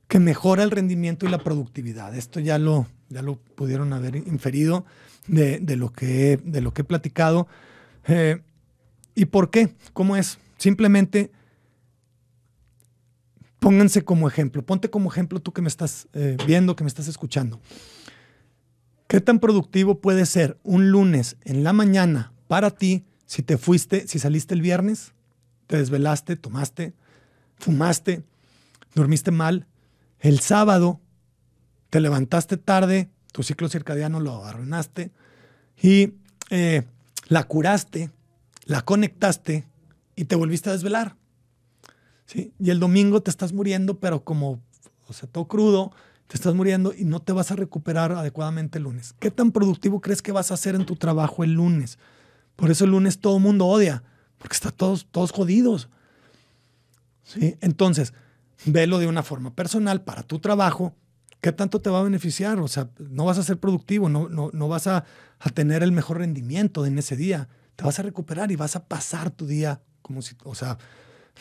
que mejora el rendimiento y la productividad. Esto ya lo, ya lo pudieron haber inferido de, lo, que, de lo que he platicado. Eh, ¿Y por qué? ¿Cómo es? Simplemente pónganse como ejemplo, ponte como ejemplo tú que me estás eh, viendo, que me estás escuchando. ¿Qué tan productivo puede ser un lunes en la mañana para ti si te fuiste, si saliste el viernes, te desvelaste, tomaste, fumaste, dormiste mal, el sábado te levantaste tarde, tu ciclo circadiano lo arruinaste y eh, la curaste, la conectaste y te volviste a desvelar. ¿sí? Y el domingo te estás muriendo, pero como, o sea, todo crudo, te estás muriendo y no te vas a recuperar adecuadamente el lunes. ¿Qué tan productivo crees que vas a hacer en tu trabajo el lunes? Por eso el lunes todo el mundo odia, porque están todos, todos jodidos. Entonces, velo de una forma personal para tu trabajo. ¿Qué tanto te va a beneficiar? O sea, no vas a ser productivo, no, no, no vas a, tener el mejor rendimiento en ese día. Te vas a recuperar y vas a pasar tu día como si, o sea,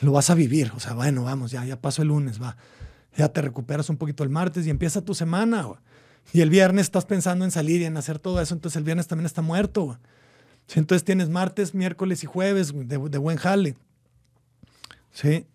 lo vas a vivir. O sea, bueno, vamos, ya, ya pasó el lunes, va. Ya te recuperas un poquito el martes y empieza tu semana. Y el viernes estás pensando en salir y en hacer todo eso, entonces el viernes también está muerto. Entonces tienes martes, miércoles y jueves de, de buen jale. ¿Sí?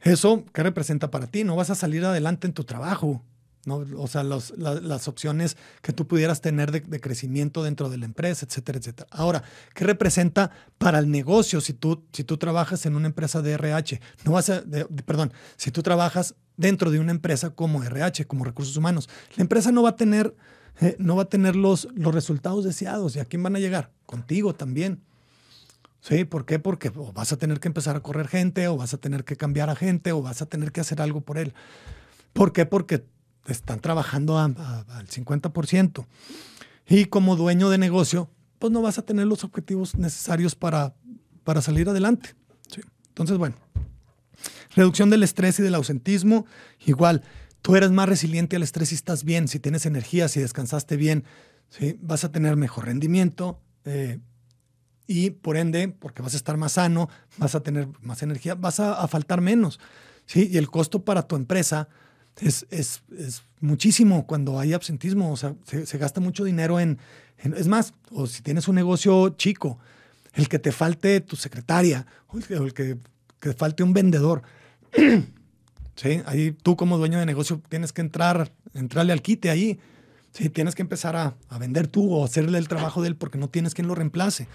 ¿Eso qué representa para ti? No vas a salir adelante en tu trabajo. ¿no? O sea, las opciones que tú pudieras tener de, crecimiento dentro de la empresa, etcétera, etcétera. Ahora, ¿qué representa para el negocio si tú, si tú trabajas en una empresa de RH? No vas a, perdón, si tú trabajas dentro de una empresa como RH, como recursos humanos, la empresa no va a tener, eh, no va a tener los, los resultados deseados. ¿Y a quién van a llegar? Contigo también. ¿Sí? ¿Por qué? Porque vas a tener que empezar a correr gente, o vas a tener que cambiar a gente, o vas a tener que hacer algo por él. ¿Por qué? Porque están trabajando al 50%. Y como dueño de negocio, pues no vas a tener los objetivos necesarios para, para salir adelante. Entonces, bueno, Reducción del estrés y del ausentismo. Igual, tú eres más resiliente al estrés si estás bien, si tienes energía, si descansaste bien, ¿sí? vas a tener mejor rendimiento. Eh, y por ende, porque vas a estar más sano, vas a tener más energía, vas a, faltar menos. ¿sí? Y el costo para tu empresa es, es, es muchísimo cuando hay absentismo. O sea, se, gasta mucho dinero en, Es más, o si tienes un negocio chico, el que te falte tu secretaria, o el que, que, falte un vendedor. ¿sí? Ahí tú como dueño de negocio tienes que entrar, entrarle al quite ahí. Sí, tienes que empezar a, a vender tú o hacerle el trabajo de él porque no tienes quien lo reemplace.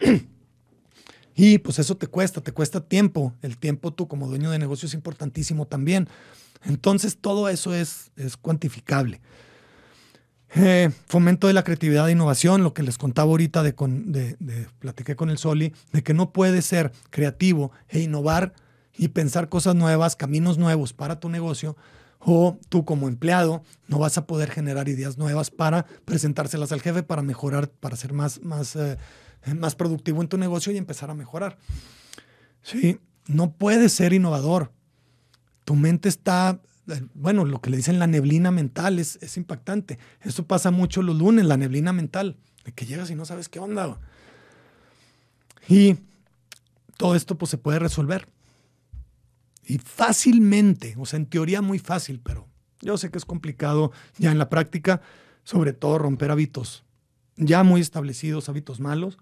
Y pues eso te cuesta, te cuesta tiempo. El tiempo tú como dueño de negocio es importantísimo también. Entonces todo eso es, es cuantificable. Eh, fomento de la creatividad e innovación, lo que les contaba ahorita de, con, de, platiqué con el Soli, de que no puedes ser creativo e innovar y pensar cosas nuevas, caminos nuevos para tu negocio, o tú como empleado no vas a poder generar ideas nuevas para presentárselas al jefe, para mejorar, para ser más, más eh, más productivo en tu negocio y empezar a mejorar. Sí, no puedes ser innovador. Tu mente está, eh, bueno, lo que le dicen la neblina mental es, es impactante. Eso pasa mucho los lunes, la neblina mental, de que llegas y no sabes qué onda. Y todo esto pues se puede resolver. Y fácilmente, o sea, en teoría muy fácil, pero yo sé que es complicado ya en la práctica, sobre todo romper hábitos ya muy establecidos, hábitos malos,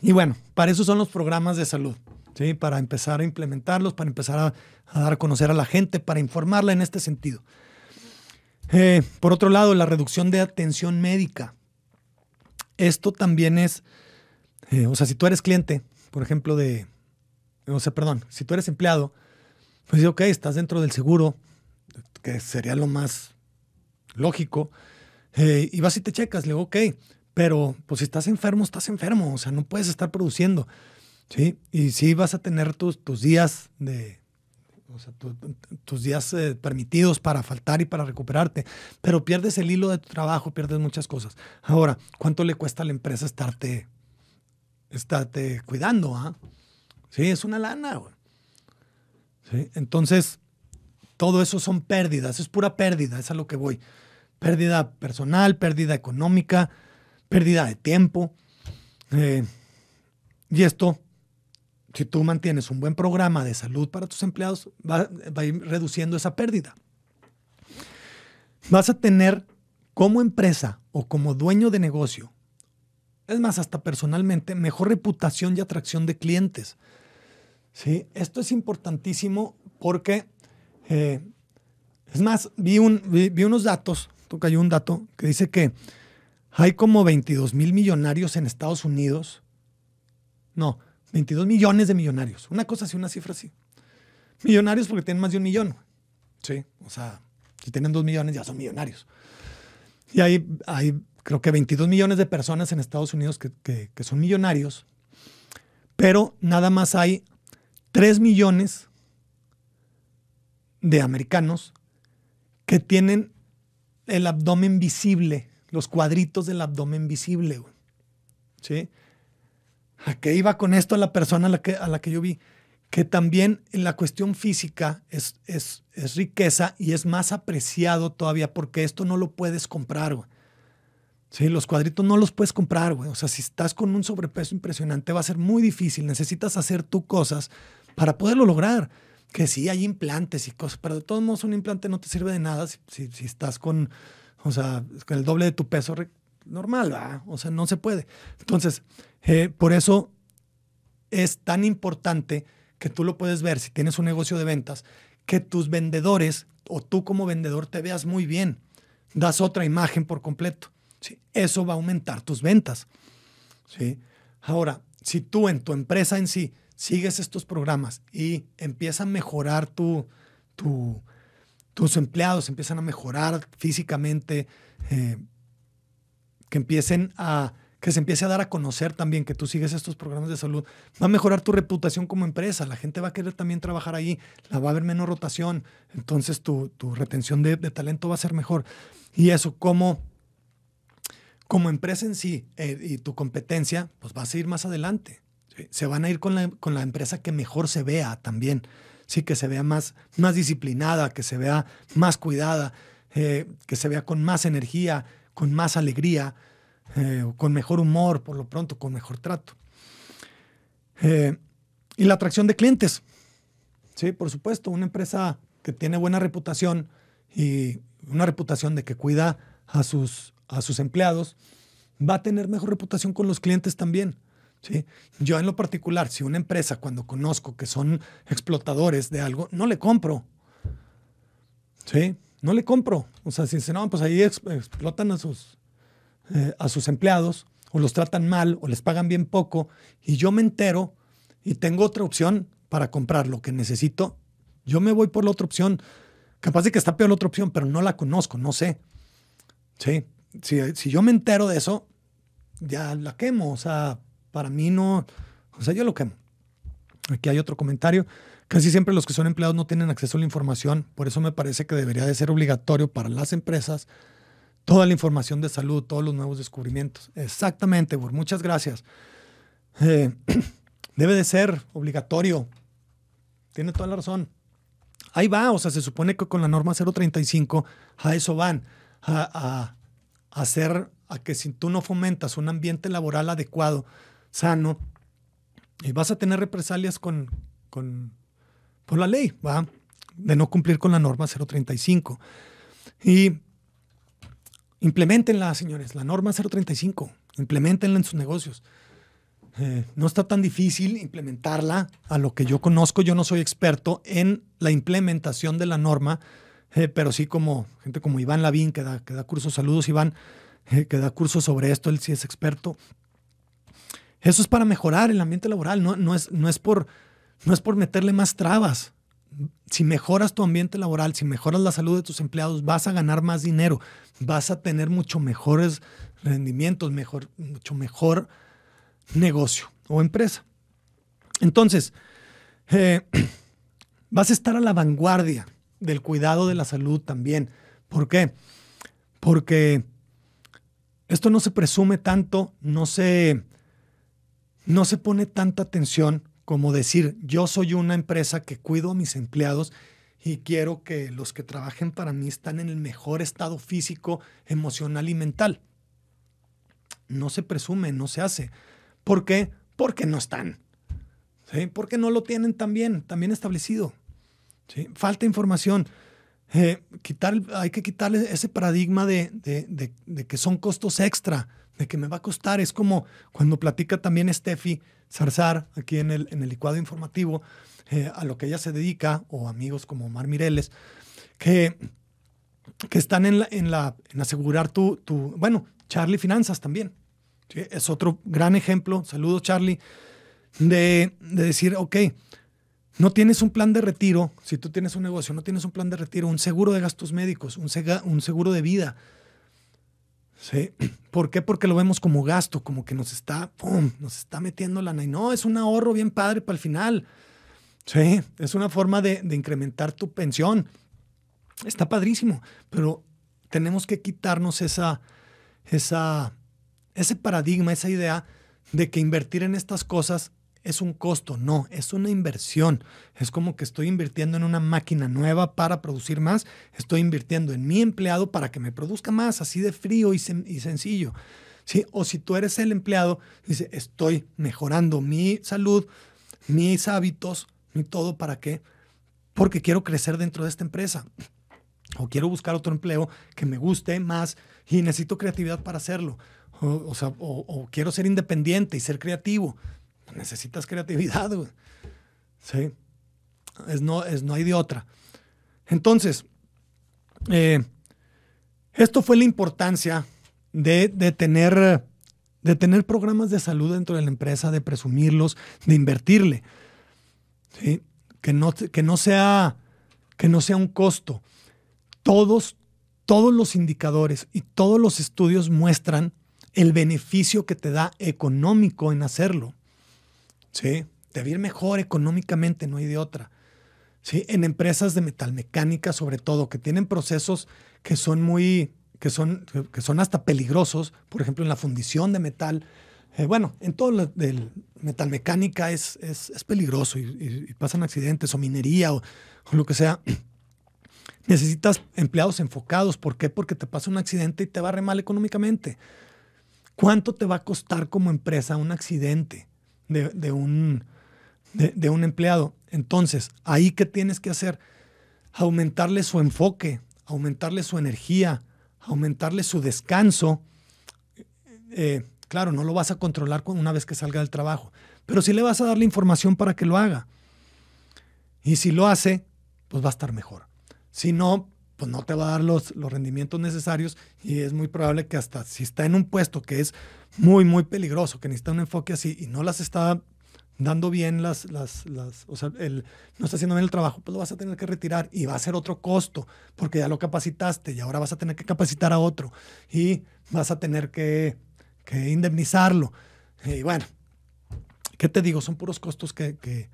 y bueno, para eso son los programas de salud, ¿sí? para empezar a implementarlos, para empezar a, dar a conocer a la gente, para informarla en este sentido. Eh, por otro lado, la reducción de atención médica. Esto también es, eh, o sea, si tú eres cliente, por ejemplo, de, o sea, perdón, si tú eres empleado, pues ok, estás dentro del seguro, que sería lo más lógico, eh, y vas y te checas, le digo, ok, pero pues si estás enfermo, estás enfermo, o sea, no puedes estar produciendo, ¿sí? Y sí vas a tener tus, tus días de, tus días eh, permitidos para faltar y para recuperarte, pero pierdes el hilo de tu trabajo, pierdes muchas cosas. Ahora, ¿cuánto le cuesta a la empresa estarte, estarte cuidando? Ah? Sí, es una lana. ¿Sí? Entonces, todo eso son pérdidas, es pura pérdida, es a lo que voy. Pérdida personal, pérdida económica, pérdida de tiempo. Eh, y esto, si tú mantienes un buen programa de salud para tus empleados, va, a ir reduciendo esa pérdida. Vas a tener como empresa o como dueño de negocio, es más, hasta personalmente, mejor reputación y atracción de clientes. ¿Sí? Esto es importantísimo porque, eh, es más, vi, un, vi, unos datos, toca un dato que dice que hay como 22 mil millonarios en Estados Unidos. No, 22 millones de millonarios. Una cosa así, una cifra así. Millonarios porque tienen más de un millón. Sí, o sea, si tienen dos millones ya son millonarios. Y hay, hay creo que 22 millones de personas en Estados Unidos que, que son millonarios, pero nada más hay 3 millones de americanos que tienen el abdomen visible los cuadritos del abdomen visible. ¿Sí? ¿A qué iba con esto la persona a la que, a la que yo vi? Que también en la cuestión física es, es, es riqueza y es más apreciado todavía porque esto no lo puedes comprar. Güey. Sí, los cuadritos no los puedes comprar, güey. O sea, si estás con un sobrepeso impresionante va a ser muy difícil. Necesitas hacer tú cosas para poderlo lograr. Que sí hay implantes y cosas, pero de todos modos un implante no te sirve de nada si, si estás con, o sea, el doble de tu peso normal. O sea, no se puede. Entonces, eh, por eso es tan importante que tú lo puedes ver si tienes un negocio de ventas, que tus vendedores o tú como vendedor te veas muy bien. Das otra imagen por completo. ¿sí? Eso va a aumentar tus ventas. ¿sí? Ahora, si tú en tu empresa en sí sigues estos programas y empieza a mejorar tu, tu, tus empleados empiezan a mejorar físicamente, eh, que empiecen a que se empiece a dar a conocer también que tú sigues estos programas de salud, va a mejorar tu reputación como empresa, la gente va a querer también trabajar ahí, la va a haber menos rotación, entonces tu, retención de, talento va a ser mejor. Y eso como, como empresa en sí eh, y tu competencia, pues vas a ir más adelante. Se van a ir con la, con la, empresa que mejor se vea también. Sí, que se vea más, más disciplinada, que se vea más cuidada, eh, que se vea con más energía, con más alegría, eh, con mejor humor, por lo pronto, con mejor trato. Eh, y la atracción de clientes. Sí, por supuesto, una empresa que tiene buena reputación y una reputación de que cuida a sus, a sus empleados, va a tener mejor reputación con los clientes también. ¿Sí? Yo en lo particular, si una empresa cuando conozco que son explotadores de algo, no le compro. ¿Sí? No le compro. O sea, si dicen, no, pues ahí explotan a sus, eh, a sus empleados o los tratan mal o les pagan bien poco y yo me entero y tengo otra opción para comprar lo que necesito, yo me voy por la otra opción. Capaz de que está peor la otra opción, pero no la conozco, no sé. Sí, si, si yo me entero de eso, ya la quemo. O sea, para mí no, o sea, yo lo quemo. Aquí hay otro comentario. Casi siempre los que son empleados no tienen acceso a la información, por eso me parece que debería de ser obligatorio para las empresas toda la información de salud, todos los nuevos descubrimientos. Exactamente, Bur, muchas gracias. Eh, debe de ser obligatorio. Tiene toda la razón. Ahí va, o sea, se supone que con la norma 035 a eso van, a, a hacer a que si tú no fomentas un ambiente laboral adecuado, sano, y vas a tener represalias con, con por la ley, ¿va? De no cumplir con la norma 035. Y implementenla, señores, la norma 035, implementenla en sus negocios. Eh, no está tan difícil implementarla a lo que yo conozco. Yo no soy experto en la implementación de la norma, eh, pero sí como gente como Iván Lavín, que da, que da cursos, saludos Iván, eh, que da cursos sobre esto, él sí es experto. Eso es para mejorar el ambiente laboral, no, no, es, no, es por, no es por meterle más trabas. Si mejoras tu ambiente laboral, si mejoras la salud de tus empleados, vas a ganar más dinero, vas a tener mucho mejores rendimientos, mejor, mucho mejor negocio o empresa. Entonces, eh, vas a estar a la vanguardia del cuidado de la salud también. ¿Por qué? Porque esto no se presume tanto, no se, no se pone tanta atención como decir, yo soy una empresa que cuido a mis empleados y quiero que los que trabajen para mí están en el mejor estado físico, emocional y mental. No se presume, no se hace. ¿Por qué? Porque no están. ¿Sí? Porque no lo tienen tan bien, establecido. ¿Sí? Falta información. Eh, quitar, hay que quitarle ese paradigma de, que son costos extra, de que me va a costar. Es como cuando platica también Steffi Zarzar aquí en el, en el licuado informativo, eh, a lo que ella se dedica, o amigos como Omar Mireles, que, que están en, la, en, la, en asegurar tu, tu, bueno, Charlie Finanzas también. Es otro gran ejemplo, saludos Charlie, de, de decir, ok, no tienes un plan de retiro, si tú tienes un negocio, no tienes un plan de retiro, un seguro de gastos médicos, un, un seguro de vida. ¿Sí? ¿Por qué? Porque lo vemos como gasto, como que nos está, ¡pum!, nos está metiendo lana. Y no, es un ahorro bien padre para el final. Sí, es una forma de, de incrementar tu pensión. Está padrísimo, pero tenemos que quitarnos esa, esa, ese paradigma, esa idea de que invertir en estas cosas es un costo, no, es una inversión. Es como que estoy invirtiendo en una máquina nueva para producir más, estoy invirtiendo en mi empleado para que me produzca más, así de frío y, sencillo. ¿Sí? O si tú eres el empleado, dice, estoy mejorando mi salud, mis hábitos, mi todo, ¿para qué? Porque quiero crecer dentro de esta empresa. O quiero buscar otro empleo que me guste más y necesito creatividad para hacerlo. O, quiero ser independiente y ser creativo necesitas creatividad, Sí. Es no, es, no hay de otra. Entonces, eh, esto fue la importancia de, tener, de tener programas de salud dentro de la empresa, de presumirlos, de invertirle. Que, no, que, no sea, que no sea un costo. Todos, todos los indicadores y todos los estudios muestran el beneficio que te da económico en hacerlo. ¿Sí? Debe ir mejor económicamente, no hay de otra. ¿sí? En empresas de metalmecánica, sobre todo, que tienen procesos que son muy, que son, que son hasta peligrosos, por ejemplo, en la fundición de metal, eh, bueno, en todo el, metalmecánica es, es, es peligroso y, pasan accidentes o minería o, lo que sea. Necesitas empleados enfocados. ¿Por qué? Porque te pasa un accidente y te va re mal económicamente. ¿Cuánto te va a costar como empresa un accidente de, un, de, un empleado? Entonces, ahí qué tienes que hacer? Aumentarle su enfoque, aumentarle su energía, aumentarle su descanso. Eh, Claro, no lo vas a controlar una vez que salga del trabajo, pero sí le vas a dar la información para que lo haga. Y si lo hace, pues va a estar mejor. Si no, pues no te va a dar los, los rendimientos necesarios y es muy probable que hasta si está en un puesto que es muy, muy peligroso, que necesita un enfoque así y no las está dando bien las, las, las o sea, el, no está haciendo bien el trabajo, pues lo vas a tener que retirar y va a ser otro costo, porque ya lo capacitaste y ahora vas a tener que capacitar a otro y vas a tener que que indemnizarlo. Y bueno, ¿qué te digo? Son puros costos que, que,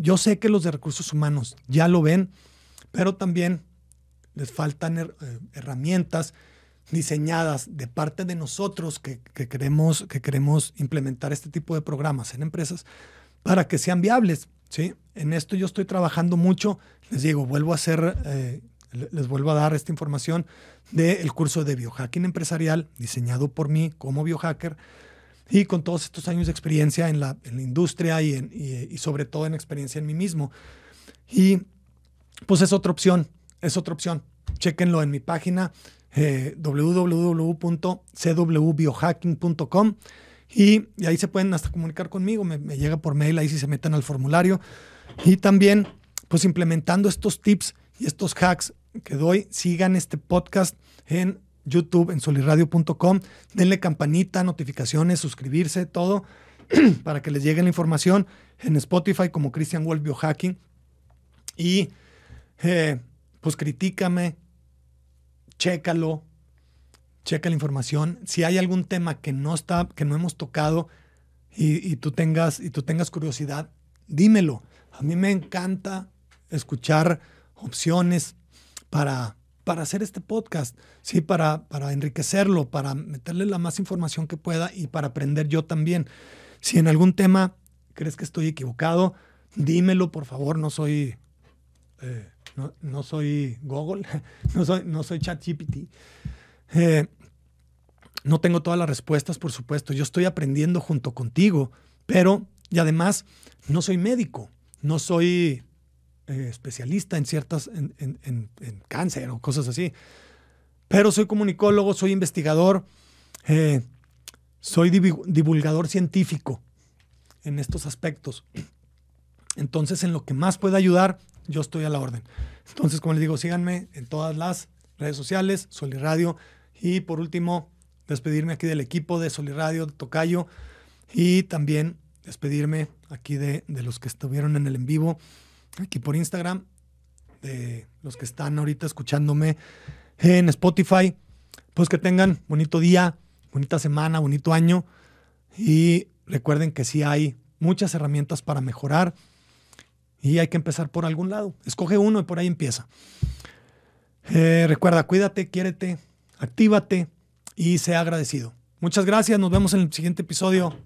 yo sé que los de recursos humanos ya lo ven, pero también les faltan eh, herramientas diseñadas de parte de nosotros que, queremos, que queremos implementar este tipo de programas en empresas para que sean viables. ¿sí? En esto yo estoy trabajando mucho. Les digo, vuelvo a hacer eh, les vuelvo a dar esta información del curso de biohacking empresarial diseñado por mí como biohacker y con todos estos años de experiencia en la, industria y, sobre todo en experiencia en mí mismo. Y pues es otra opción, es otra opción. Chequenlo en mi página eh, www.cwbiohacking.com y, ahí se pueden hasta comunicar conmigo, me, me llega por mail ahí si se meten al formulario. Y también pues implementando estos tips y estos hacks que doy, sigan este podcast en YouTube, en soliradio.com. Denle campanita, notificaciones, suscribirse, todo, para que les llegue la información en Spotify como Christian Wolf Biohacking. Y eh, pues critícame, chécalo, checa la información. Si hay algún tema que no está, que no hemos tocado y, tú tengas, y tú tengas curiosidad, dímelo. A mí me encanta escuchar opciones, para, para hacer este podcast, ¿sí? Para, para enriquecerlo, para meterle la más información que pueda y para aprender yo también. Si en algún tema crees que estoy equivocado, dímelo, por favor, no soy... Eh, no, soy Google, no soy, no soy ChatGPT. Eh, no tengo todas las respuestas, por supuesto. Yo estoy aprendiendo junto contigo, pero, y además, no soy médico, no soy eh, especialista en ciertas, en, cáncer o cosas así. Pero soy comunicólogo, soy investigador, eh, soy divulgador científico en estos aspectos. Entonces, en lo que más pueda ayudar, yo estoy a la orden. Entonces, como les digo, síganme en todas las redes sociales, Soliradio. Y por último, despedirme aquí del equipo de Soliradio, de Tocayo. Y también despedirme aquí de, de los que estuvieron en el en vivo aquí por Instagram, de los que están ahorita escuchándome en Spotify, pues que tengan bonito día, bonita semana, bonito año y recuerden que sí hay muchas herramientas para mejorar y hay que empezar por algún lado. Escoge uno y por ahí empieza. Eh, recuerda, cuídate, quiérete, actívate y sea agradecido. Muchas gracias, nos vemos en el siguiente episodio.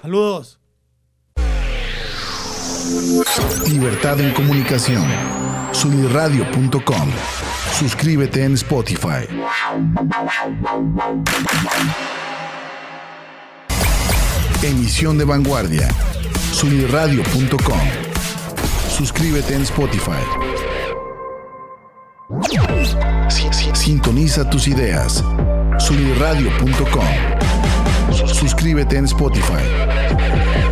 Saludos. Libertad en comunicación. Suscríbete en Spotify. Emisión de vanguardia. Suscríbete en Spotify. Sintoniza tus ideas. Sunirradio.com. Suscríbete en Spotify.